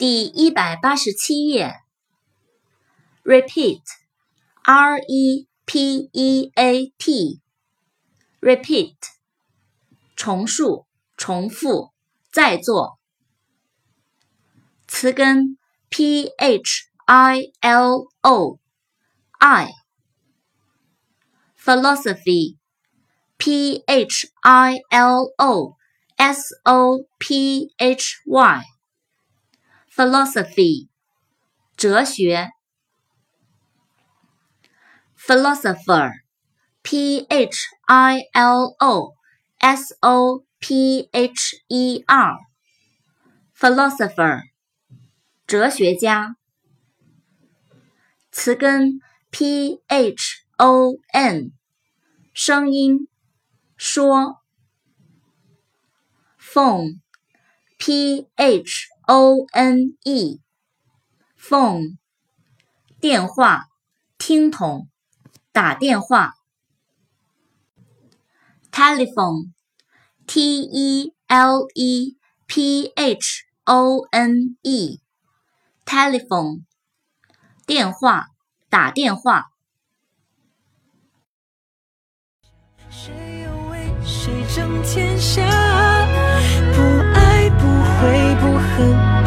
第一百八十七页。Repeat，R E P E A T，repeat，重述、重复、再做。词根 P H I L O，I，philosophy，P H I L O S O P H Y。philosophy，哲学。philosopher，p h i l o s o p h e r，philosopher，哲学家。词根 p h o n，声音，说，phone。Phone，p h。O N E，phone，电话，听筒，打电话。Telephone，T E L E P H O N E，telephone，电话，打电话。谁又为谁争天下？boca.